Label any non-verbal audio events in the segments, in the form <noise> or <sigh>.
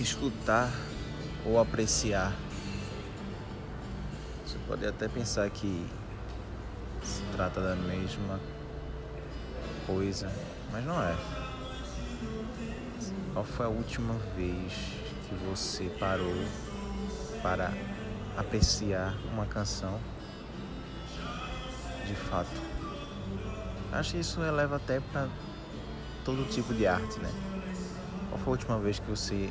escutar ou apreciar. Você pode até pensar que se trata da mesma coisa, mas não é. Qual foi a última vez que você parou para apreciar uma canção de fato? Acho que isso eleva até para todo tipo de arte, né? Qual foi a última vez que você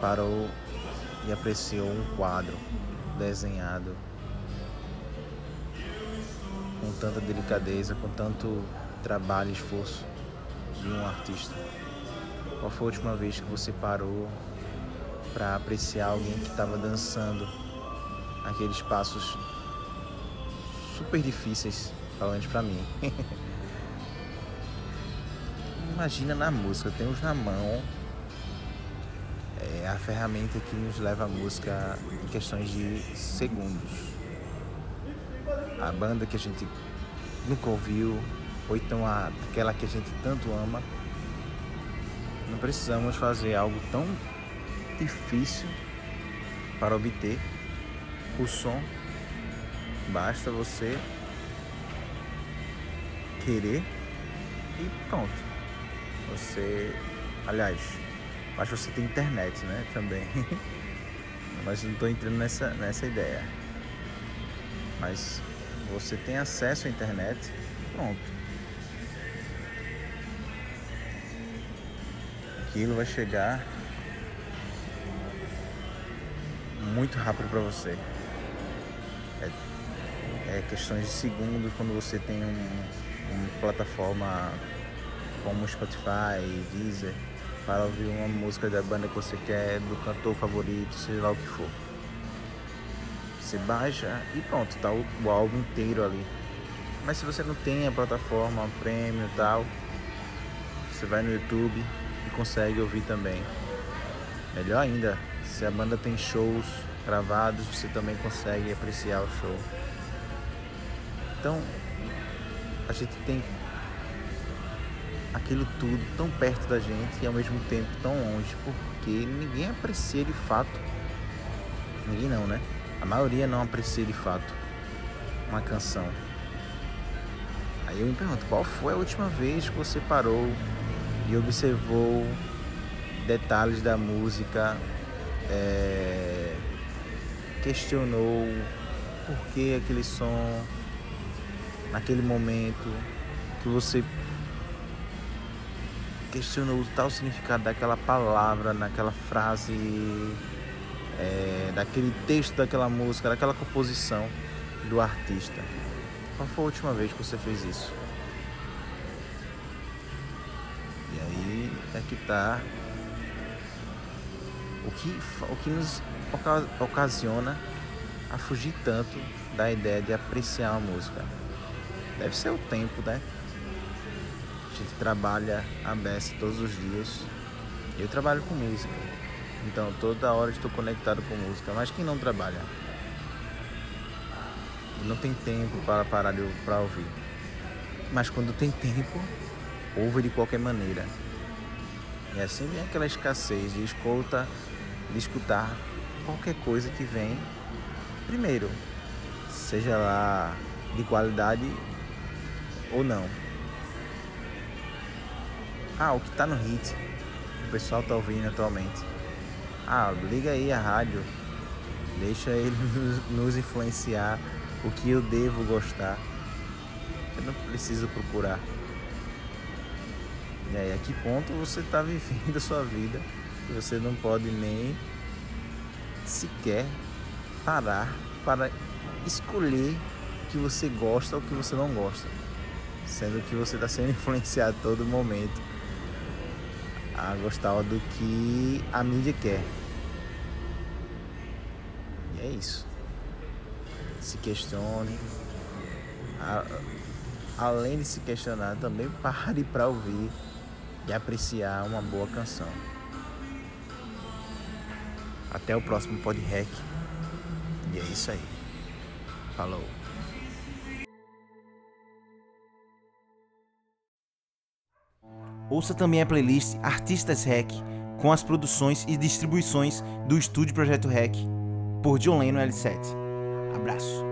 parou e apreciou um quadro desenhado com tanta delicadeza, com tanto trabalho e esforço de um artista? Qual foi a última vez que você parou para apreciar alguém que estava dançando aqueles passos super difíceis, menos para mim? <laughs> Imagina na música, temos na mão é a ferramenta que nos leva à música em questões de segundos. A banda que a gente nunca ouviu, ou então a, aquela que a gente tanto ama. Não precisamos fazer algo tão difícil para obter o som. Basta você querer e pronto. Você, aliás, que você tem internet, né? Também. <laughs> Mas não estou entrando nessa, nessa ideia. Mas você tem acesso à internet, pronto. Aquilo vai chegar muito rápido para você. É, é questões de segundos quando você tem um, uma plataforma como Spotify, Deezer, para ouvir uma música da banda que você quer, do cantor favorito, seja lá o que for. Você baixa e pronto, tá o, o álbum inteiro ali. Mas se você não tem a plataforma premium e tal, você vai no YouTube e consegue ouvir também. Melhor ainda, se a banda tem shows gravados, você também consegue apreciar o show. Então, a gente tem aquilo tudo tão perto da gente e ao mesmo tempo tão longe, porque ninguém aprecia de fato. Ninguém não, né? A maioria não aprecia de fato uma canção. Aí eu me pergunto, qual foi a última vez que você parou e observou detalhes da música, é, questionou por que aquele som, naquele momento, que você questionou o tal significado daquela palavra, naquela frase, é, daquele texto daquela música, daquela composição do artista. Qual foi a última vez que você fez isso? E aí é que tá o que, o que nos ocasiona a fugir tanto da ideia de apreciar a música. Deve ser o tempo, né? A gente trabalha a beça todos os dias. Eu trabalho com música. Então toda hora estou conectado com música. Mas quem não trabalha? Não tem tempo para parar para ouvir. Mas quando tem tempo, ouve de qualquer maneira. E assim vem aquela escassez de escuta, de escutar qualquer coisa que vem primeiro, seja lá de qualidade ou não. Ah, o que tá no hit. O pessoal tá ouvindo atualmente. Ah, liga aí a rádio. Deixa ele <laughs> nos influenciar o que eu devo gostar. Eu não preciso procurar. E aí, a que ponto você está <laughs> vivendo a sua vida que você não pode nem sequer parar para escolher o que você gosta ou o que você não gosta, sendo que você está sendo <laughs> influenciado a todo momento a gostar do que a mídia quer. E é isso. Se questione. A, além de se questionar, também pare para ouvir e apreciar uma boa canção. Até o próximo Pod Rec. E é isso aí. Falou. Ouça também a playlist Artistas Rec com as produções e distribuições do Estúdio Projeto Rec por John Leno L7. Abraço.